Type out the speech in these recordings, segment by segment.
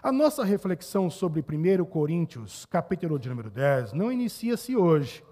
A nossa reflexão sobre 1 Coríntios, capítulo de número 10, não inicia-se hoje.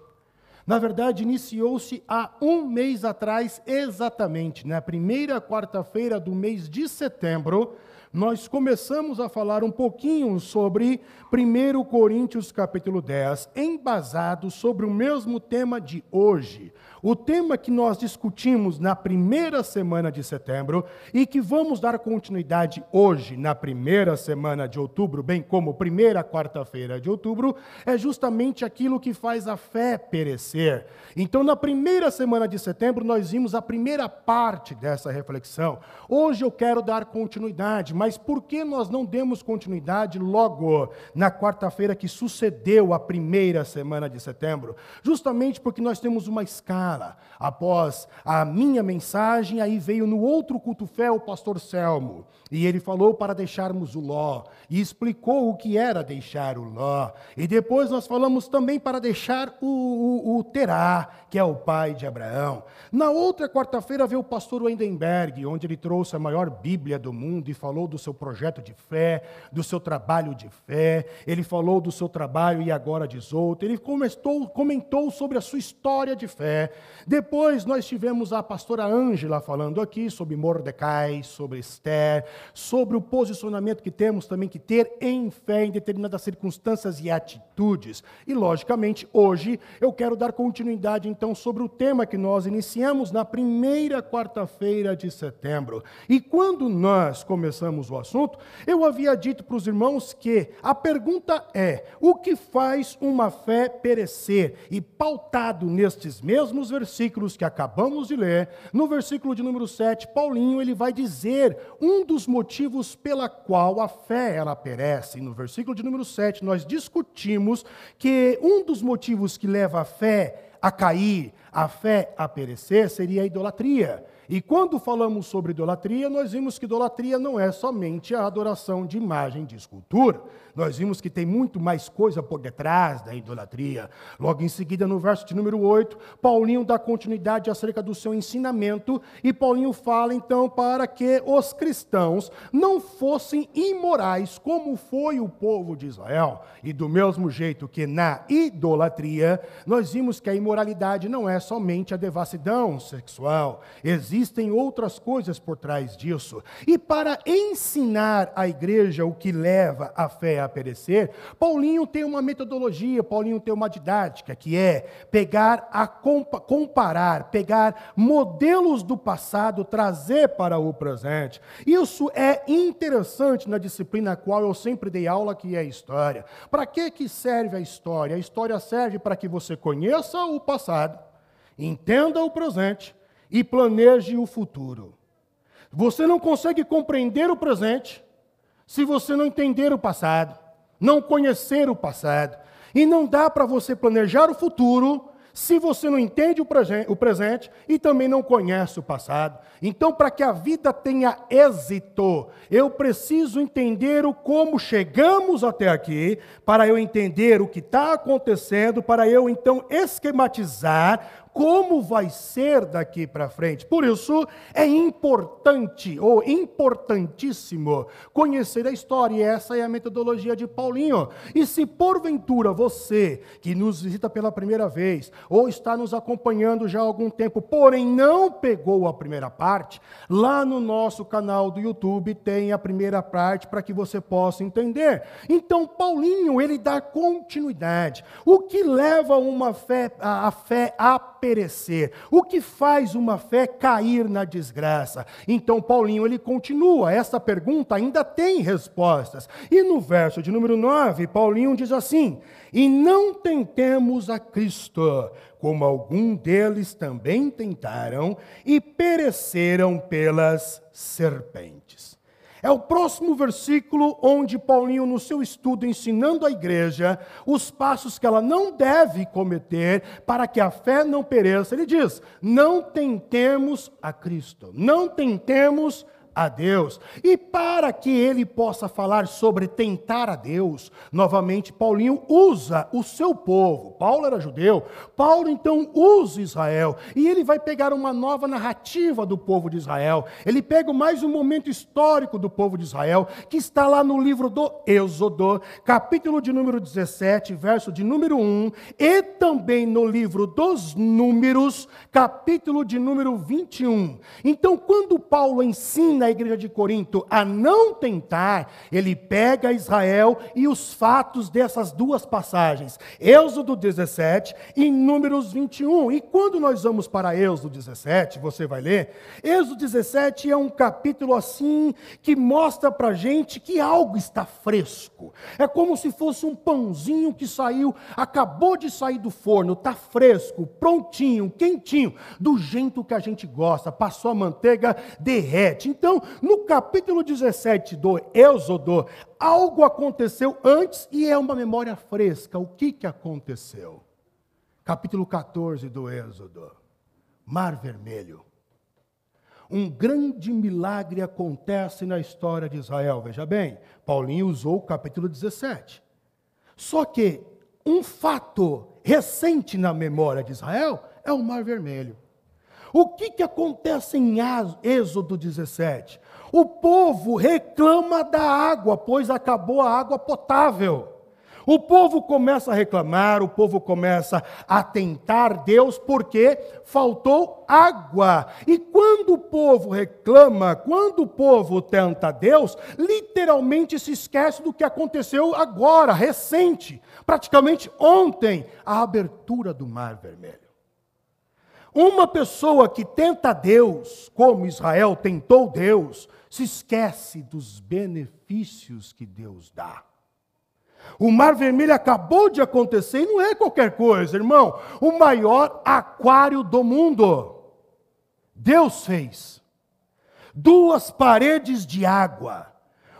Na verdade, iniciou-se há um mês atrás, exatamente, na primeira quarta-feira do mês de setembro, nós começamos a falar um pouquinho sobre 1 Coríntios capítulo 10, embasado sobre o mesmo tema de hoje, o tema que nós discutimos na primeira semana de setembro e que vamos dar continuidade hoje, na primeira semana de outubro, bem como primeira quarta-feira de outubro, é justamente aquilo que faz a fé perecer. Então, na primeira semana de setembro, nós vimos a primeira parte dessa reflexão. Hoje eu quero dar continuidade, mas por que nós não demos continuidade logo na quarta-feira que sucedeu a primeira semana de setembro? Justamente porque nós temos uma escala Após a minha mensagem, aí veio no outro culto fé o pastor Selmo. E ele falou para deixarmos o Ló. E explicou o que era deixar o Ló. E depois nós falamos também para deixar o, o, o Terá, que é o pai de Abraão. Na outra quarta-feira veio o pastor Wendenberg, onde ele trouxe a maior Bíblia do mundo e falou do seu projeto de fé, do seu trabalho de fé. Ele falou do seu trabalho e agora diz outro. Ele comentou, comentou sobre a sua história de fé. Depois nós tivemos a pastora Ângela falando aqui sobre Mordecai, sobre Esther, sobre o posicionamento que temos também que ter em fé em determinadas circunstâncias e atitudes. E, logicamente, hoje eu quero dar continuidade então sobre o tema que nós iniciamos na primeira quarta-feira de setembro. E quando nós começamos o assunto, eu havia dito para os irmãos que a pergunta é: o que faz uma fé perecer? E pautado nestes mesmos versículos que acabamos de ler, no versículo de número 7, Paulinho ele vai dizer um dos motivos pela qual a fé ela perece. No versículo de número 7, nós discutimos que um dos motivos que leva a fé a cair, a fé a perecer, seria a idolatria. E quando falamos sobre idolatria, nós vimos que idolatria não é somente a adoração de imagem de escultura. Nós vimos que tem muito mais coisa por detrás da idolatria. Logo em seguida, no verso de número 8, Paulinho dá continuidade acerca do seu ensinamento, e Paulinho fala então para que os cristãos não fossem imorais, como foi o povo de Israel. E do mesmo jeito que na idolatria, nós vimos que a imoralidade não é somente a devassidão sexual, existem outras coisas por trás disso. E para ensinar a igreja o que leva a fé a perecer, Paulinho tem uma metodologia, Paulinho tem uma didática, que é pegar a comparar, pegar modelos do passado, trazer para o presente. Isso é interessante na disciplina a qual eu sempre dei aula, que é história. Para que, que serve a história? A história serve para que você conheça o passado, entenda o presente e planeje o futuro. Você não consegue compreender o presente se você não entender o passado, não conhecer o passado. E não dá para você planejar o futuro se você não entende o presente e também não conhece o passado. Então, para que a vida tenha êxito, eu preciso entender o como chegamos até aqui, para eu entender o que está acontecendo, para eu então esquematizar como vai ser daqui para frente. Por isso, é importante, ou importantíssimo, conhecer a história, e essa é a metodologia de Paulinho. E se porventura você, que nos visita pela primeira vez, ou está nos acompanhando já há algum tempo, porém não pegou a primeira parte, lá no nosso canal do YouTube tem a primeira parte para que você possa entender. Então, Paulinho, ele dá continuidade. O que leva uma fé, a, a fé a perecer? O que faz uma fé cair na desgraça? Então, Paulinho, ele continua, essa pergunta ainda tem respostas. E no verso de número 9, Paulinho diz assim: E não tentemos a Cristo, como algum deles também tentaram e pereceram pelas serpentes. É o próximo versículo onde Paulinho, no seu estudo, ensinando a igreja os passos que ela não deve cometer para que a fé não pereça, ele diz: não tentemos a Cristo, não tentemos a Deus. E para que ele possa falar sobre tentar a Deus, novamente Paulinho usa o seu povo. Paulo era judeu, Paulo então usa Israel e ele vai pegar uma nova narrativa do povo de Israel. Ele pega mais um momento histórico do povo de Israel, que está lá no livro do Êxodo, capítulo de número 17, verso de número 1, e também no livro dos Números, capítulo de número 21. Então, quando Paulo ensina a igreja de Corinto a não tentar, ele pega Israel e os fatos dessas duas passagens, Êxodo 17 e Números 21. E quando nós vamos para Êxodo 17, você vai ler, Êxodo 17 é um capítulo assim que mostra para gente que algo está fresco. É como se fosse um pãozinho que saiu, acabou de sair do forno, está fresco, prontinho, quentinho, do jeito que a gente gosta, passou a manteiga, derrete. Então, no capítulo 17 do Êxodo, algo aconteceu antes e é uma memória fresca. O que, que aconteceu? Capítulo 14 do Êxodo. Mar Vermelho. Um grande milagre acontece na história de Israel. Veja bem, Paulinho usou o capítulo 17. Só que um fato recente na memória de Israel é o Mar Vermelho. O que, que acontece em Êxodo 17? O povo reclama da água, pois acabou a água potável. O povo começa a reclamar, o povo começa a tentar Deus porque faltou água. E quando o povo reclama, quando o povo tenta Deus, literalmente se esquece do que aconteceu agora, recente, praticamente ontem, a abertura do Mar Vermelho. Uma pessoa que tenta Deus, como Israel tentou Deus, se esquece dos benefícios que Deus dá. O Mar Vermelho acabou de acontecer e não é qualquer coisa, irmão. O maior aquário do mundo. Deus fez. Duas paredes de água.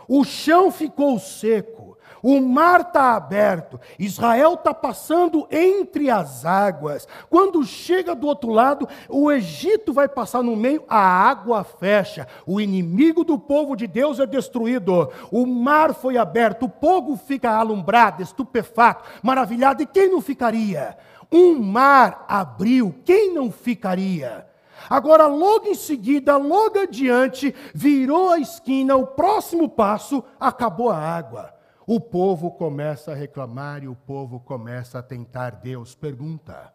O chão ficou seco. O mar está aberto, Israel está passando entre as águas. Quando chega do outro lado, o Egito vai passar no meio, a água fecha. O inimigo do povo de Deus é destruído. O mar foi aberto, o povo fica alumbrado, estupefato, maravilhado. E quem não ficaria? Um mar abriu, quem não ficaria? Agora, logo em seguida, logo adiante, virou a esquina, o próximo passo, acabou a água. O povo começa a reclamar e o povo começa a tentar Deus. Pergunta: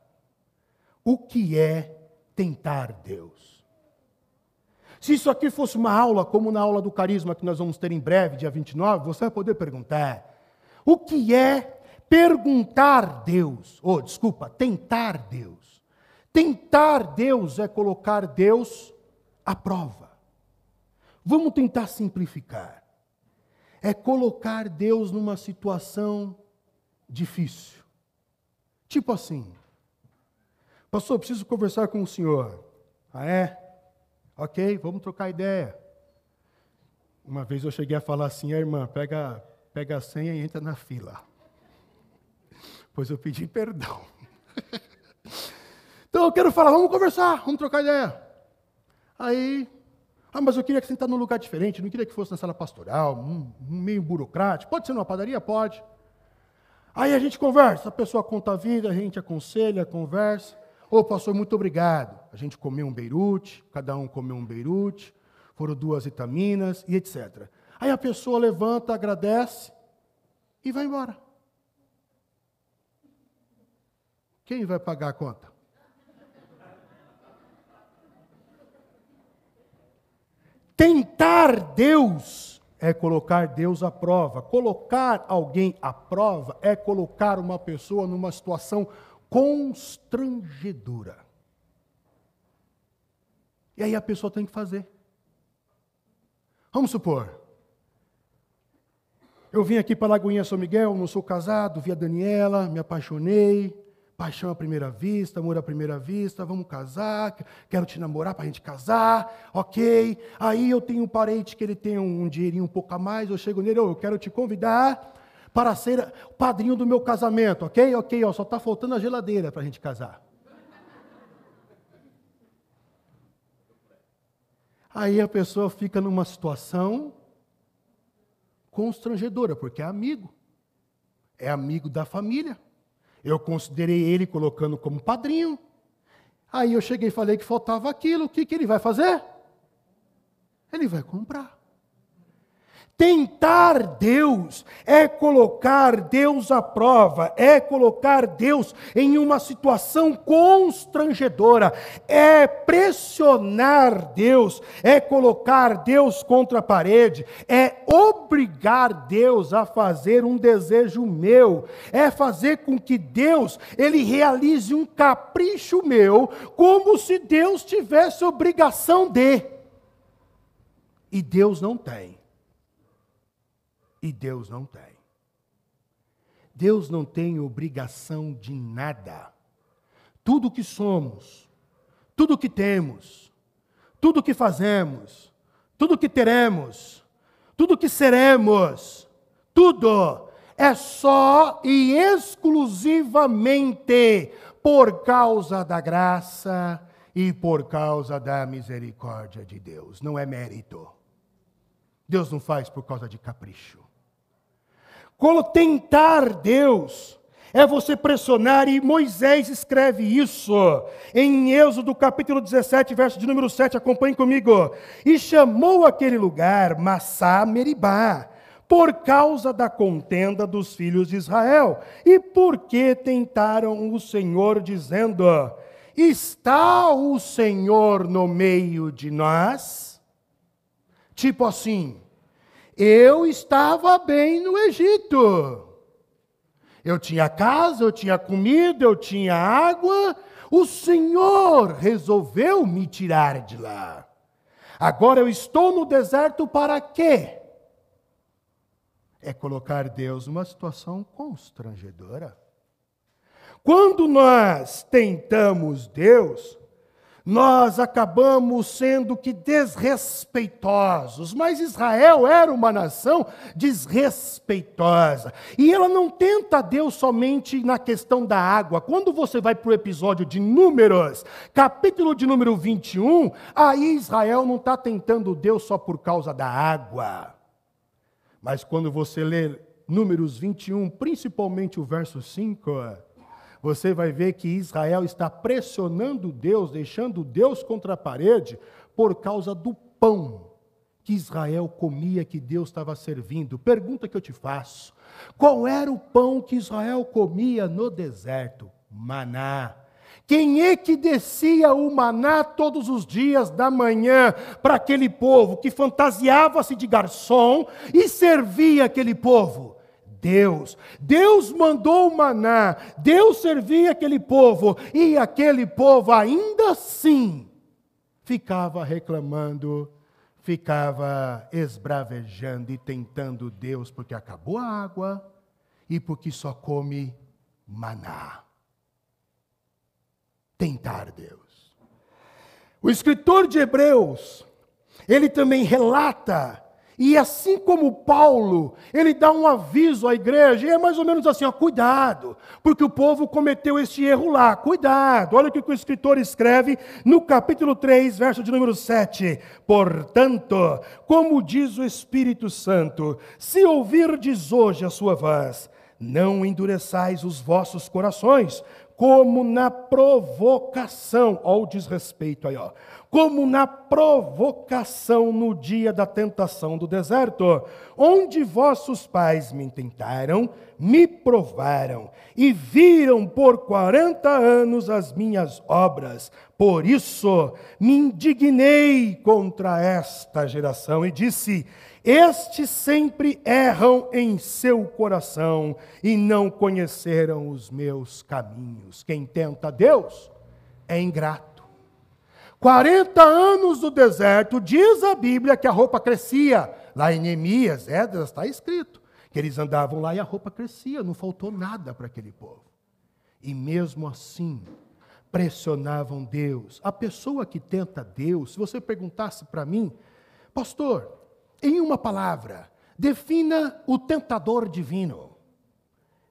o que é tentar Deus? Se isso aqui fosse uma aula, como na aula do carisma que nós vamos ter em breve, dia 29, você vai poder perguntar: o que é perguntar Deus? Ou, oh, desculpa, tentar Deus. Tentar Deus é colocar Deus à prova. Vamos tentar simplificar é colocar Deus numa situação difícil. Tipo assim, pastor, preciso conversar com o senhor. Ah, é? Ok, vamos trocar ideia. Uma vez eu cheguei a falar assim, a irmã, pega, pega a senha e entra na fila. Pois eu pedi perdão. então eu quero falar, vamos conversar, vamos trocar ideia. Aí ah, mas eu queria que sentar num lugar diferente, não queria que fosse na sala pastoral, um, meio burocrático. Pode ser numa padaria? Pode. Aí a gente conversa, a pessoa conta a vida, a gente aconselha, conversa. Ô, oh, pastor, muito obrigado. A gente comeu um beirute, cada um comeu um beirute, foram duas vitaminas e etc. Aí a pessoa levanta, agradece e vai embora. Quem vai pagar a conta? Tentar Deus é colocar Deus à prova. Colocar alguém à prova é colocar uma pessoa numa situação constrangedora. E aí a pessoa tem que fazer. Vamos supor. Eu vim aqui para Lagoinha São Miguel, não sou casado, vi a Daniela, me apaixonei, Paixão à primeira vista, amor à primeira vista, vamos casar, quero te namorar para a gente casar, ok. Aí eu tenho um parente que ele tem um, dinheirinho um pouco a mais, eu chego nele, oh, eu quero te convidar para ser padrinho do meu casamento, ok? Ok, ó, só está faltando a geladeira para a gente casar. Aí a pessoa fica numa situação constrangedora, porque é amigo. É amigo da família. Eu considerei ele colocando como padrinho. Aí eu cheguei e falei que faltava aquilo. O que, que ele vai fazer? Ele vai comprar. Tentar Deus é colocar Deus à prova, é colocar Deus em uma situação constrangedora, é pressionar Deus, é colocar Deus contra a parede, é obrigar Deus a fazer um desejo meu, é fazer com que Deus ele realize um capricho meu, como se Deus tivesse obrigação de. E Deus não tem. E Deus não tem. Deus não tem obrigação de nada. Tudo que somos, tudo que temos, tudo que fazemos, tudo que teremos, tudo que seremos, tudo é só e exclusivamente por causa da graça e por causa da misericórdia de Deus. Não é mérito. Deus não faz por causa de capricho. Tentar Deus é você pressionar, e Moisés escreve isso em Êxodo capítulo 17, verso de número 7, acompanhe comigo. E chamou aquele lugar Massá Meribá, por causa da contenda dos filhos de Israel, e porque tentaram o Senhor, dizendo: Está o Senhor no meio de nós? Tipo assim, eu estava bem no Egito. Eu tinha casa, eu tinha comida, eu tinha água. O Senhor resolveu me tirar de lá. Agora eu estou no deserto para quê? É colocar Deus numa situação constrangedora. Quando nós tentamos Deus, nós acabamos sendo que desrespeitosos. Mas Israel era uma nação desrespeitosa. E ela não tenta Deus somente na questão da água. Quando você vai para o episódio de Números, capítulo de número 21, aí Israel não está tentando Deus só por causa da água. Mas quando você lê Números 21, principalmente o verso 5 você vai ver que Israel está pressionando Deus, deixando Deus contra a parede, por causa do pão que Israel comia, que Deus estava servindo. Pergunta que eu te faço: qual era o pão que Israel comia no deserto? Maná. Quem é que descia o maná todos os dias da manhã para aquele povo que fantasiava-se de garçom e servia aquele povo? Deus. Deus mandou o maná, Deus servia aquele povo, e aquele povo ainda assim ficava reclamando, ficava esbravejando e tentando Deus, porque acabou a água e porque só come maná. Tentar Deus. O escritor de Hebreus, ele também relata e assim como Paulo, ele dá um aviso à igreja, e é mais ou menos assim: ó, cuidado, porque o povo cometeu este erro lá, cuidado. Olha o que o escritor escreve no capítulo 3, verso de número 7. Portanto, como diz o Espírito Santo, se ouvirdes hoje a sua voz, não endureçais os vossos corações, como na provocação, ao desrespeito aí, ó como na provocação no dia da tentação do deserto, onde vossos pais me tentaram, me provaram e viram por quarenta anos as minhas obras. Por isso me indignei contra esta geração e disse: Estes sempre erram em seu coração e não conheceram os meus caminhos. Quem tenta Deus é ingrato 40 anos no deserto, diz a Bíblia que a roupa crescia. Lá em Neemias, Edras, está escrito que eles andavam lá e a roupa crescia, não faltou nada para aquele povo. E mesmo assim, pressionavam Deus. A pessoa que tenta Deus, se você perguntasse para mim, pastor, em uma palavra, defina o tentador divino.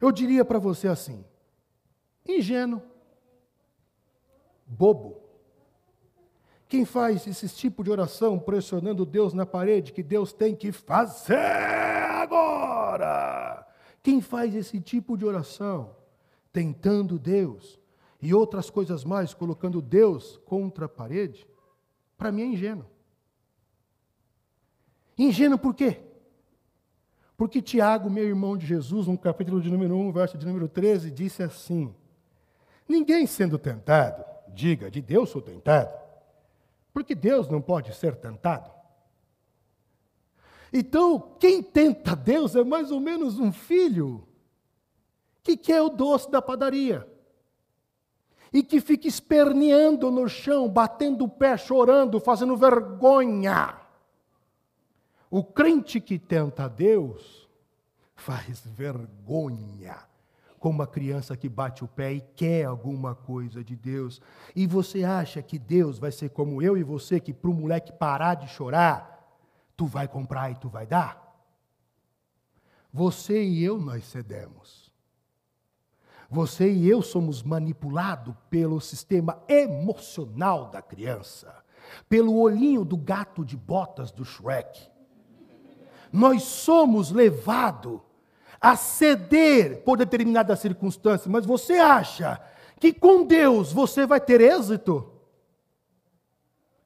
Eu diria para você assim: ingênuo, bobo Quem faz esse tipo de oração pressionando Deus na parede que Deus tem que fazer agora? Quem faz esse tipo de oração tentando Deus e outras coisas mais, colocando Deus contra a parede, para mim é ingênuo. Ingênuo por quê? Porque Tiago, meu irmão de Jesus, no capítulo de número 1, verso de número 13, disse assim: Ninguém sendo tentado, diga, de Deus sou tentado, porque Deus não pode ser tentado. Então, quem tenta Deus é mais ou menos um filho que quer o doce da padaria e que fica esperneando no chão, batendo o pé, chorando, fazendo vergonha. O crente que tenta Deus faz vergonha, como uma criança que bate o pé e quer alguma coisa de Deus. E você acha que Deus vai ser como eu e você, que para o moleque parar de chorar, tu vai comprar e tu vai dar? Você e eu nós cedemos. Você e eu somos manipulados pelo sistema emocional da criança, pelo olhinho do gato de botas do Shrek. Nós somos levados a ceder por determinadas circunstâncias, mas você acha que com Deus você vai ter êxito?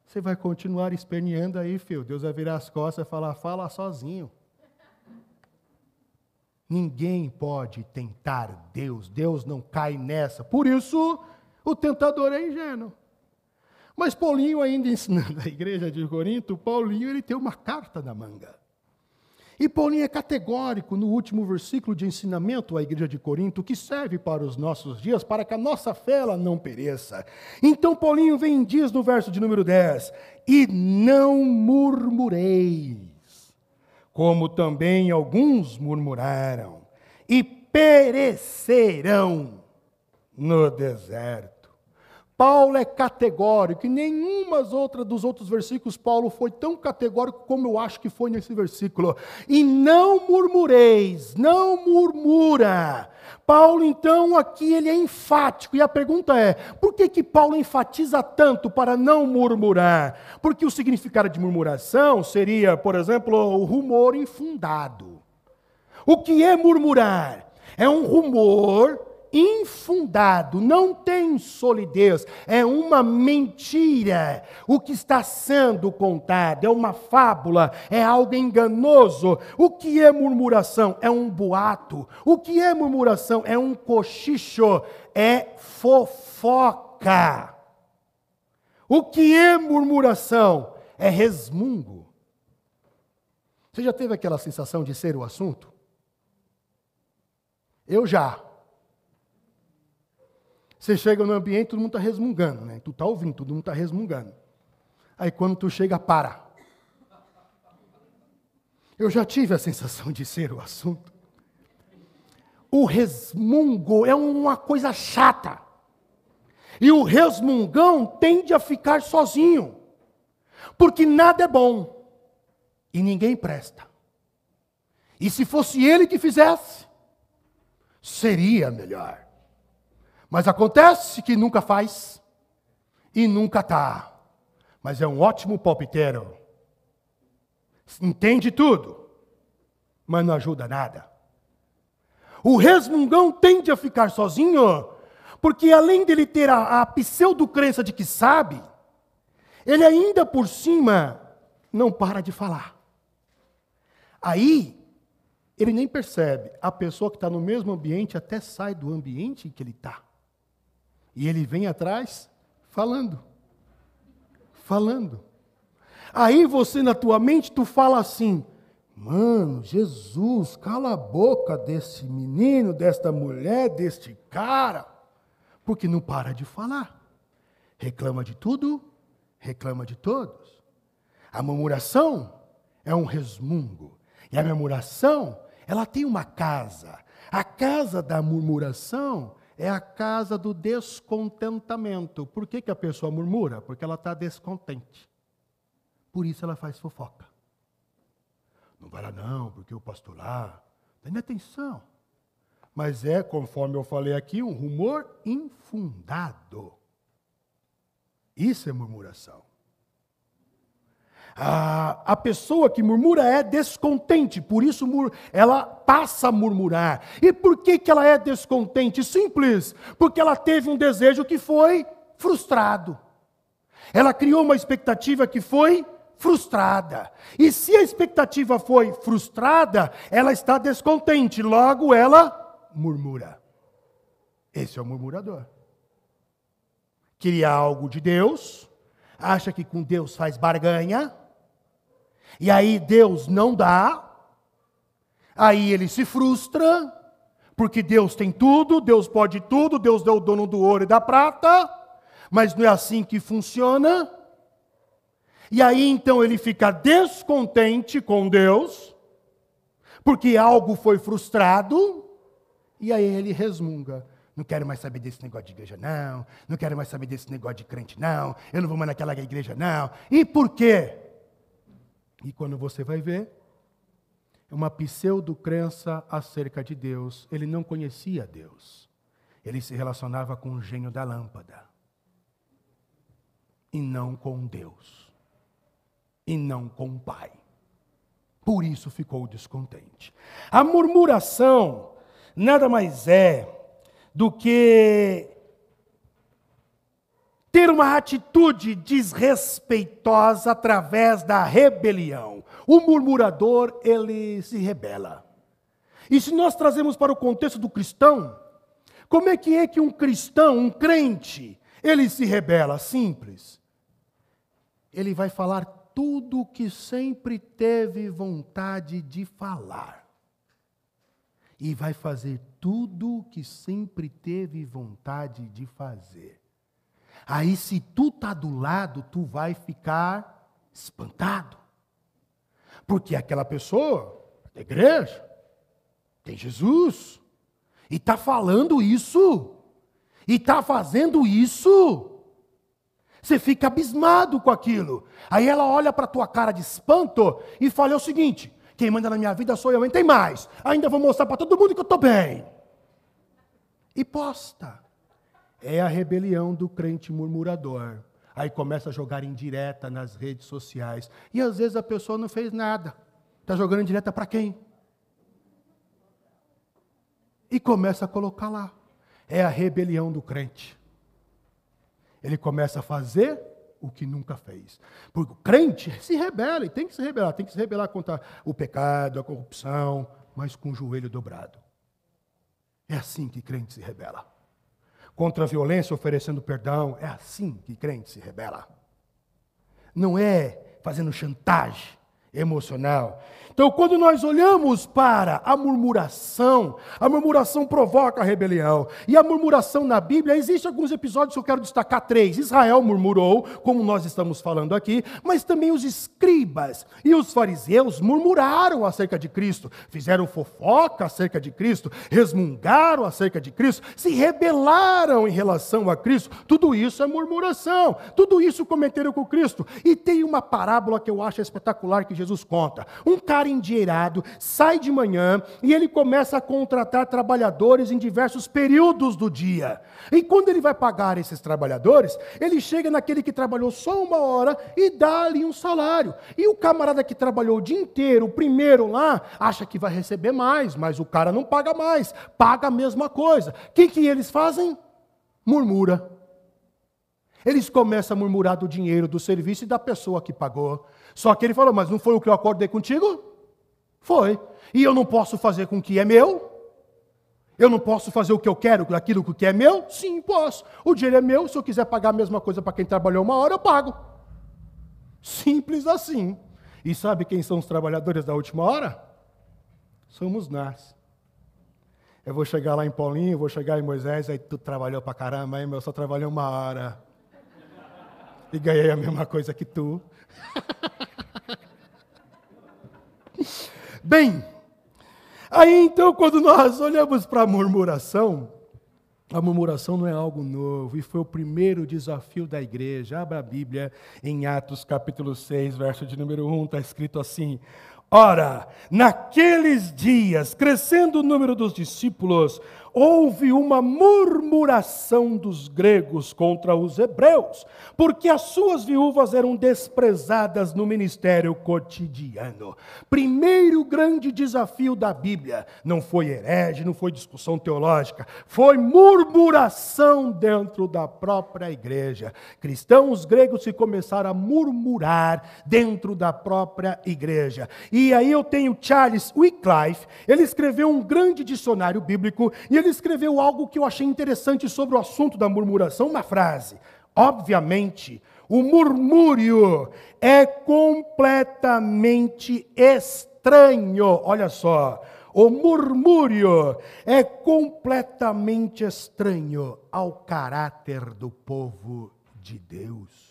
Você vai continuar esperneando aí, filho. Deus vai virar as costas e falar: fala sozinho. Ninguém pode tentar Deus, Deus não cai nessa. Por isso, o tentador é ingênuo. Mas Paulinho, ainda ensinando a igreja de Corinto, Paulinho ele tem uma carta na manga. E Paulinho é categórico no último versículo de ensinamento à igreja de Corinto, que serve para os nossos dias, para que a nossa fé ela não pereça. Então Paulinho vem e diz no verso de número 10: E não murmureis como também alguns murmuraram, e perecerão no deserto. Paulo é categórico, e nenhuma outra dos outros versículos Paulo foi tão categórico como eu acho que foi nesse versículo. E não murmureis, não murmura, Paulo, então, aqui ele é enfático, e a pergunta é: por que, que Paulo enfatiza tanto para não murmurar? Porque o significado de murmuração seria, por exemplo, o rumor infundado. O que é murmurar? É um rumor infundado, não tem solidez, é uma mentira. O que está sendo contado é uma fábula, é algo enganoso. O que é murmuração? É um boato. O que é murmuração? É um cochicho, é fofoca. O que é murmuração? É resmungo. Você já teve aquela sensação de ser o assunto? Eu já. Você chega no ambiente, todo mundo está resmungando, né? Tu está ouvindo, todo mundo está resmungando. Aí quando tu chega, para. Eu já tive a sensação de ser o assunto. O resmungo é uma coisa chata. E o resmungão tende a ficar sozinho. Porque nada é bom. E ninguém presta. E se fosse ele que fizesse, seria melhor. Mas acontece que nunca faz e nunca tá. Mas é um ótimo palpiteiro. Entende tudo, mas não ajuda nada. O resmungão tende a ficar sozinho, porque além dele ter a, a pseudo-crença de que sabe, ele ainda por cima não para de falar. Aí ele nem percebe. A pessoa que está no mesmo ambiente até sai do ambiente em que ele está. E ele vem atrás falando. Falando. Aí você na tua mente tu fala assim: "Mano, Jesus, cala a boca desse menino, desta mulher, deste cara", porque não para de falar. Reclama de tudo, reclama de todos. A murmuração é um resmungo. E a murmuração, ela tem uma casa. A casa da murmuração é a casa do descontentamento. Por que, que a pessoa murmura? Porque ela está descontente. Por isso ela faz fofoca. Não vai lá não, porque o pastor lá. Tenha atenção. Mas é, conforme eu falei aqui, um rumor infundado. Isso é murmuração. A, a pessoa que murmura é descontente, por isso ela passa a murmurar. E por que, que ela é descontente? Simples, porque ela teve um desejo que foi frustrado. Ela criou uma expectativa que foi frustrada. E se a expectativa foi frustrada, ela está descontente, logo ela murmura. Esse é o murmurador. Queria algo de Deus, acha que com Deus faz barganha, e aí Deus não dá, aí ele se frustra, porque Deus tem tudo, Deus pode tudo, Deus é o dono do ouro e da prata, mas não é assim que funciona. E aí então ele fica descontente com Deus, porque algo foi frustrado, e aí ele resmunga. Não quero mais saber desse negócio de igreja, não. Não quero mais saber desse negócio de crente, não. Eu não vou mais naquela igreja, não. E por quê? E quando você vai ver, é uma pseudo-crença acerca de Deus. Ele não conhecia Deus. Ele se relacionava com o gênio da lâmpada. E não com Deus. E não com o Pai. Por isso ficou descontente. A murmuração nada mais é do que ter uma atitude desrespeitosa através da rebelião. O murmurador, ele se rebela. E se nós trazemos para o contexto do cristão, como é que é que um cristão, um crente, ele se rebela? Simples. Ele vai falar tudo o que sempre teve vontade de falar. E vai fazer tudo o que sempre teve vontade de fazer. Aí, se tu tá do lado, tu vai ficar espantado. Porque aquela pessoa, da igreja, tem Jesus, e está falando isso, e está fazendo isso. Você fica abismado com aquilo. Aí ela olha para a tua cara de espanto e fala o seguinte: quem manda na minha vida sou eu, e tem mais. Ainda vou mostrar para todo mundo que eu estou bem. E posta é a rebelião do crente murmurador. Aí começa a jogar indireta nas redes sociais. E às vezes a pessoa não fez nada. Está jogando indireta para quem? E começa a colocar lá. É a rebelião do crente. Ele começa a fazer o que nunca fez. Porque o crente se rebela, e tem que se rebelar, tem que se rebelar contra o pecado, a corrupção, mas com o joelho dobrado. É assim que crente se rebela contra a violência, oferecendo perdão. É assim que crente se rebela. Não é fazendo chantagem emocional. Então, quando nós olhamos para a murmuração, a murmuração provoca a rebelião. E a murmuração na Bíblia, existem alguns episódios que eu quero destacar três. Israel murmurou, como nós estamos falando aqui, mas também os escribas e os fariseus murmuraram acerca de Cristo, fizeram fofoca acerca de Cristo, resmungaram acerca de Cristo, se rebelaram em relação a Cristo. Tudo isso é murmuração. Tudo isso cometeram com Cristo. E tem uma parábola que eu acho espetacular que Jesus conta. Um cara cara endinheirado, sai de manhã e ele começa a contratar trabalhadores em diversos períodos do dia. E quando ele vai pagar esses trabalhadores, ele chega naquele que trabalhou só uma hora e dá ali um salário. E o camarada que trabalhou o dia inteiro, o primeiro lá, acha que vai receber mais, mas o cara não paga mais, paga a mesma coisa. O que, que eles fazem? Murmura. Eles começam a murmurar do dinheiro, do serviço e da pessoa que pagou. Só que ele falou: Mas não foi o que eu acordei contigo? Foi. E eu não posso fazer com o que é meu? Eu não posso fazer o que eu quero, aquilo que é meu? Sim, posso. O dinheiro é meu, se eu quiser pagar a mesma coisa para quem trabalhou uma hora, eu pago. Simples assim. E sabe quem são os trabalhadores da última hora? Somos nós. Eu vou chegar lá em Paulinho, vou chegar em Moisés, aí tu trabalhou para caramba, aí meu só trabalhei uma hora. E ganhei a mesma coisa que tu. Bem, aí então, quando nós olhamos para a murmuração, a murmuração não é algo novo, e foi o primeiro desafio da igreja. Abra a Bíblia em Atos capítulo 6, verso de número 1, está escrito assim: Ora, naqueles dias, crescendo o número dos discípulos, houve uma murmuração dos gregos contra os hebreus, porque as suas viúvas eram desprezadas no ministério cotidiano. Primeiro grande desafio da Bíblia não foi herege, não foi discussão teológica, foi murmuração dentro da própria igreja. Cristãos gregos se começaram a murmurar dentro da própria igreja. E aí eu tenho Charles Wycliffe, ele escreveu um grande dicionário bíblico e ele ele escreveu algo que eu achei interessante sobre o assunto da murmuração, uma frase. Obviamente, o murmúrio é completamente estranho. Olha só, o murmúrio é completamente estranho ao caráter do povo de Deus.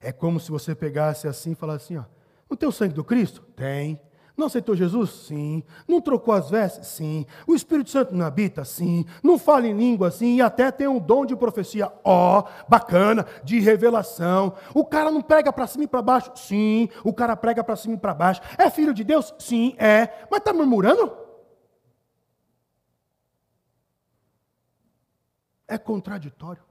É como se você pegasse assim e falasse assim: ó, não tem o sangue do Cristo? Tem. Não aceitou Jesus? Sim. Não trocou as vestes? Sim. O Espírito Santo não habita? Sim. Não fala em língua? Sim. E até tem um dom de profecia. Ó, oh, bacana, de revelação. O cara não prega para cima e para baixo? Sim. O cara prega para cima e para baixo. É filho de Deus? Sim, é. Mas está murmurando? É contraditório.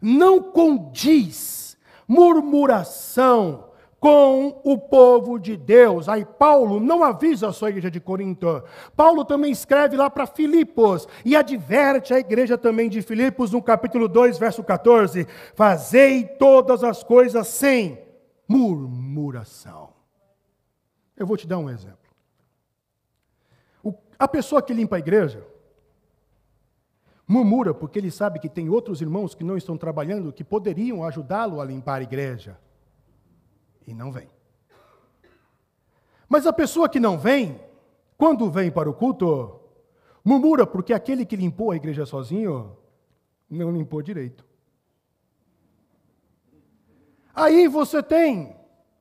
Não condiz murmuração com o povo de Deus. Aí Paulo não avisa a sua igreja de Corinto. Paulo também escreve lá para Filipos e adverte a igreja também de Filipos no capítulo 2, verso 14: Fazei todas as coisas sem murmuração. Eu vou te dar um exemplo. O, a pessoa que limpa a igreja murmura porque ele sabe que tem outros irmãos que não estão trabalhando que poderiam ajudá-lo a limpar a igreja e não vem. Mas a pessoa que não vem, quando vem para o culto, murmura porque aquele que limpou a igreja sozinho não limpou direito. Aí você tem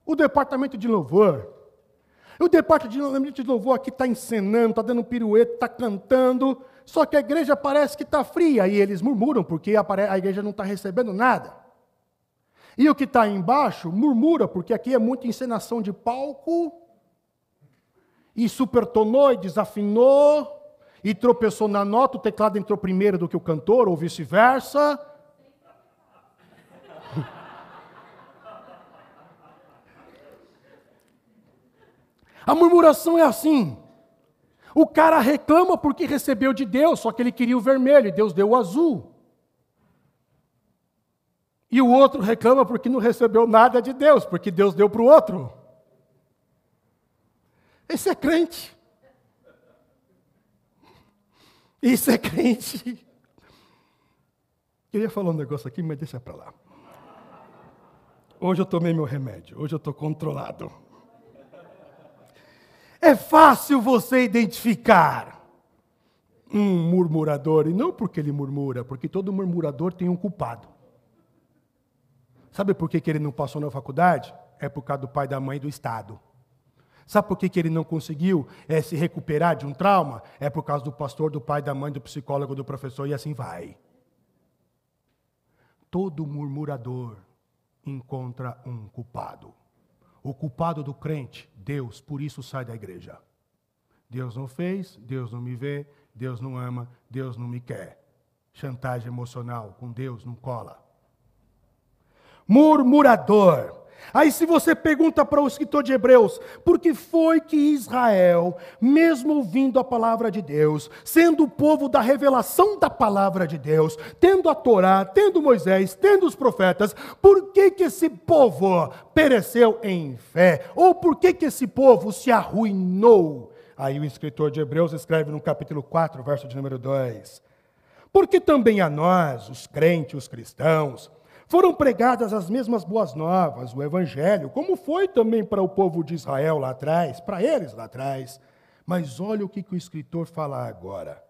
o departamento de louvor. O departamento de louvor aqui está encenando, está dando pirueta, está cantando, só que a igreja parece que está fria e eles murmuram porque a igreja não está recebendo nada. E o que está embaixo murmura, porque aqui é muita encenação de palco, e supertonou e desafinou, e tropeçou na nota, o teclado entrou primeiro do que o cantor, ou vice-versa. A murmuração é assim. O cara reclama porque recebeu de Deus, só que ele queria o vermelho e Deus deu o azul. E o outro reclama porque não recebeu nada de Deus, porque Deus deu para o outro. Esse é crente. Isso é crente. Eu ia falar um negócio aqui, mas deixa para lá. Hoje eu tomei meu remédio, hoje eu estou controlado. É fácil você identificar um murmurador, e não porque ele murmura, porque todo murmurador tem um culpado. Sabe por que, que ele não passou na faculdade? É por causa do pai, da mãe e do Estado. Sabe por que, que ele não conseguiu é, se recuperar de um trauma? É por causa do pastor, do pai, da mãe, do psicólogo, do professor, e assim vai. Todo murmurador encontra um culpado. O culpado do crente, Deus, por isso sai da igreja. Deus não fez, Deus não me vê, Deus não ama, Deus não me quer. Chantagem emocional com Deus não cola murmurador. Aí, se você pergunta para o escritor de Hebreus, por que foi que Israel, mesmo ouvindo a palavra de Deus, sendo o povo da revelação da palavra de Deus, tendo a Torá, tendo Moisés, tendo os profetas, por que, que esse povo pereceu em fé? Ou por que, que esse povo se arruinou? Aí o escritor de Hebreus escreve no capítulo 4, verso de número 2. Porque também a nós, os crentes, os cristãos, foram pregadas as mesmas boas novas, o Evangelho, como foi também para o povo de Israel lá atrás, para eles lá atrás. Mas olha o que, que o escritor fala agora.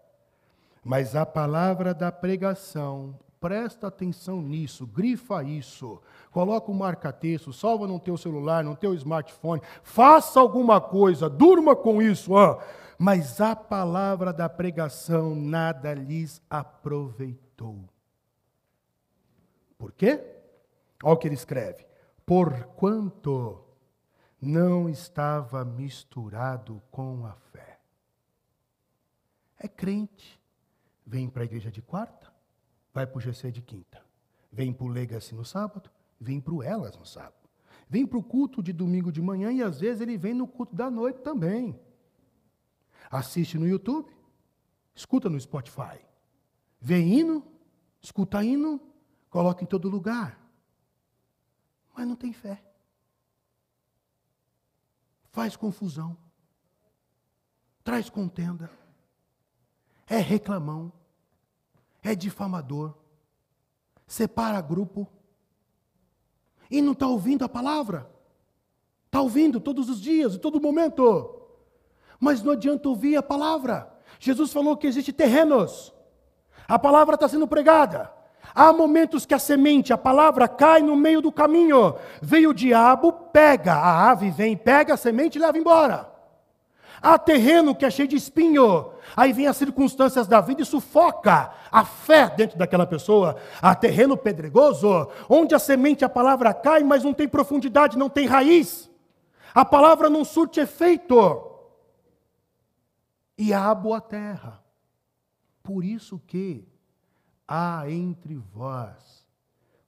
Mas a palavra da pregação, presta atenção nisso, grifa isso, coloca um marca-texto, salva no teu celular, no teu smartphone, faça alguma coisa, durma com isso. Mas a palavra da pregação nada lhes aproveitou. Por quê? Olha o que ele escreve. Porquanto não estava misturado com a fé. é crente. Vem para a igreja de quarta, vai para o GC de quinta. Vem para o Legacy no sábado, vem para o Elas no sábado. Vem para o culto de domingo de manhã e às vezes ele vem no culto da noite também. Assiste no YouTube, escuta no Spotify. Vê hino, escuta hino, coloca em todo lugar. Mas não tem fé. Faz confusão. Traz contenda. É reclamão. É difamador. Separa grupo. E não está ouvindo a palavra. Está ouvindo todos os dias, em todo momento. Mas não adianta ouvir a palavra. Jesus falou que existe terrenos. A palavra está sendo pregada. Há momentos que a semente, a palavra cai no meio do caminho. Veio o diabo, pega, a ave vem, pega a semente e leva embora. Há terreno que é cheio de espinho. Aí vem as circunstâncias da vida e sufoca a fé dentro daquela pessoa. Há terreno pedregoso, onde a semente, a palavra cai, mas não tem profundidade, não tem raiz. A palavra não surte efeito. E há a boa terra. Por isso que há entre vós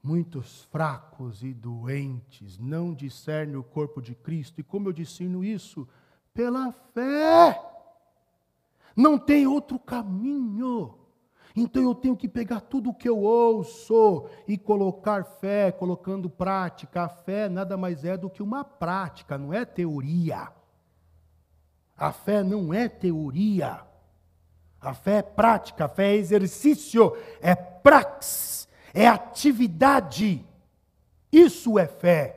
muitos fracos e doentes, não discernem o corpo de Cristo. E como eu discerno isso? Pela fé. Não tem outro caminho. Então eu tenho que pegar tudo o que eu ouço e colocar fé, colocando prática. A fé nada mais é do que uma prática, não é teoria. A fé não é teoria. A fé é prática, a fé é exercício, é praxis, é atividade. Isso é fé.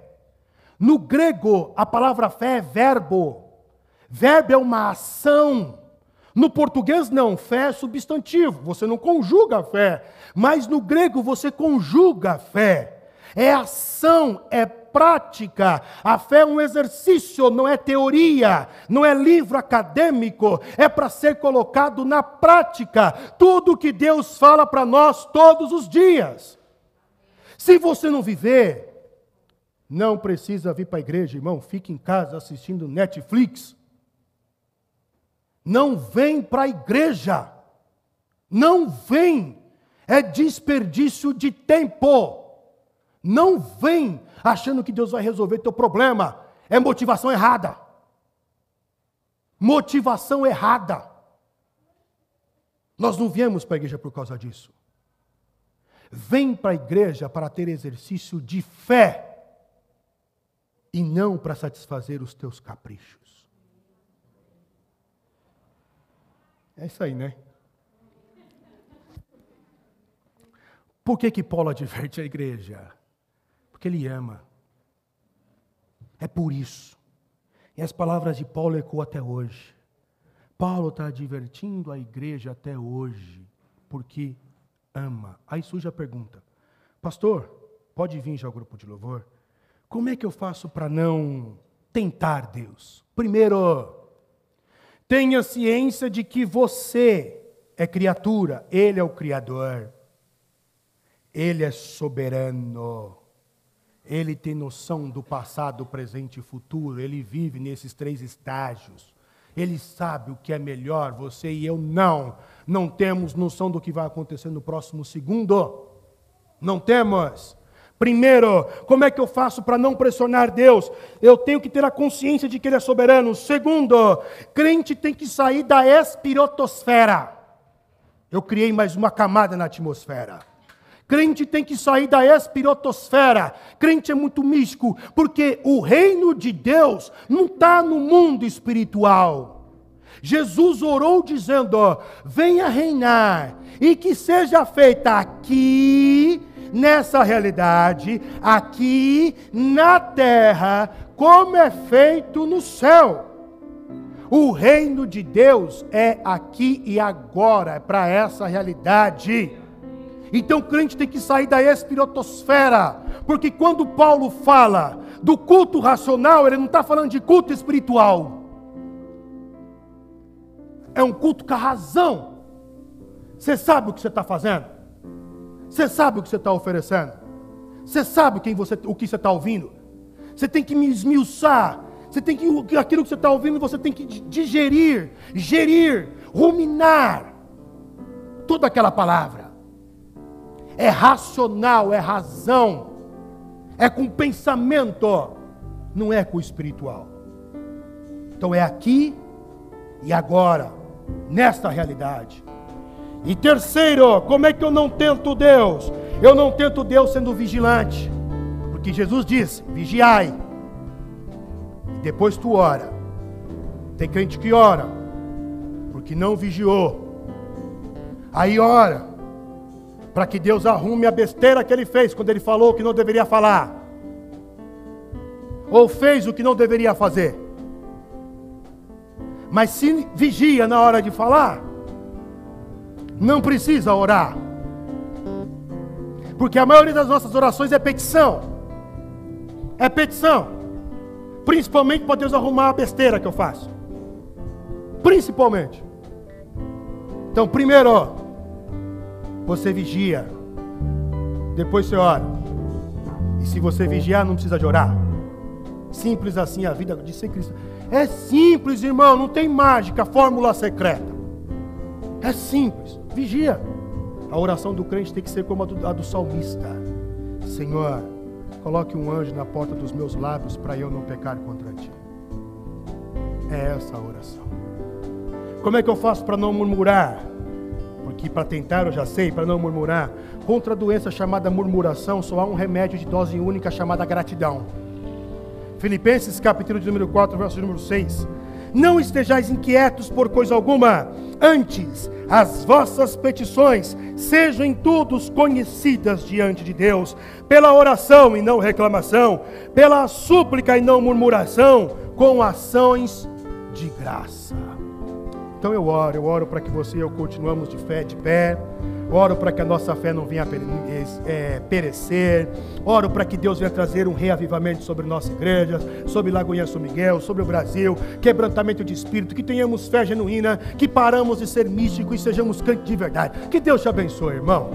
No grego, a palavra fé é verbo. Verbo é uma ação. No português, não, fé é substantivo, você não conjuga fé. Mas no grego, você conjuga fé. É ação, é prática. A fé é um exercício, não é teoria, não é livro acadêmico, é para ser colocado na prática. Tudo que Deus fala para nós todos os dias. Se você não viver, não precisa vir para a igreja, irmão, fique em casa assistindo Netflix. Não vem para a igreja. Não vem. É desperdício de tempo. Não vem achando que Deus vai resolver teu problema. É motivação errada. Motivação errada. Nós não viemos para a igreja por causa disso. Vem para a igreja para ter exercício de fé e não para satisfazer os teus caprichos. É isso aí, né? Por que, que Paulo adverte a igreja? Porque Ele ama. É por isso. E as palavras de Paulo ecoam até hoje. Paulo está divertindo a igreja até hoje, porque ama. Aí surge a pergunta: Pastor, pode vir já ao grupo de louvor? Como é que eu faço para não tentar Deus? Primeiro, tenha ciência de que você é criatura, Ele é o Criador, Ele é soberano. Ele tem noção do passado, presente e futuro. Ele vive nesses três estágios. Ele sabe o que é melhor, você e eu não. Não temos noção do que vai acontecer no próximo segundo. Não temos. Primeiro, como é que eu faço para não pressionar Deus? Eu tenho que ter a consciência de que Ele é soberano. Segundo, crente tem que sair da espirotosfera. Eu criei mais uma camada na atmosfera. Crente tem que sair da espirotosfera. Crente é muito místico, porque o reino de Deus não está no mundo espiritual. Jesus orou dizendo: venha reinar, e que seja feita aqui, nessa realidade, aqui na terra, como é feito no céu. O reino de Deus é aqui e agora, é para essa realidade. Então o crente tem que sair da espirotosfera, porque quando Paulo fala do culto racional, ele não está falando de culto espiritual. É um culto com a razão. Você sabe o que você está fazendo? Você sabe o que você está oferecendo? Você sabe quem você, o que você está ouvindo? Você tem que me esmiuçar. Você tem que aquilo que você está ouvindo, você tem que digerir, gerir ruminar toda aquela palavra. É racional, é razão, é com pensamento, não é com espiritual. Então é aqui e agora, nesta realidade. E terceiro, como é que eu não tento Deus? Eu não tento Deus sendo vigilante. Porque Jesus disse: vigiai. E depois tu ora. Tem crente que ora, porque não vigiou. Aí ora, para que Deus arrume a besteira que ele fez quando ele falou o que não deveria falar. Ou fez o que não deveria fazer. Mas se vigia na hora de falar, não precisa orar. Porque a maioria das nossas orações é petição. É petição. Principalmente para Deus arrumar a besteira que eu faço. Principalmente. Então, primeiro, você vigia. Depois você ora. E se você vigiar, não precisa de orar. Simples assim a vida de ser cristão. É simples, irmão, não tem mágica, fórmula secreta. É simples, vigia. A oração do crente tem que ser como a do, a do salmista: Senhor, coloque um anjo na porta dos meus lábios para eu não pecar contra ti. É essa a oração. Como é que eu faço para não murmurar? Porque para tentar eu já sei, para não murmurar. Contra a doença chamada murmuração, só há um remédio de dose única chamada gratidão. Filipenses capítulo de número 4, verso número 6. Não estejais inquietos por coisa alguma, antes as vossas petições sejam em todos conhecidas diante de Deus, pela oração e não reclamação, pela súplica e não murmuração, com ações de graça. Então eu oro, eu oro para que você e eu continuamos de fé de pé. Oro para que a nossa fé não venha é, perecer. Oro para que Deus venha trazer um reavivamento sobre nossa igreja, sobre Lagoinha São Miguel, sobre o Brasil, quebrantamento de espírito, que tenhamos fé genuína, que paramos de ser místicos e sejamos crentes de verdade. Que Deus te abençoe, irmão.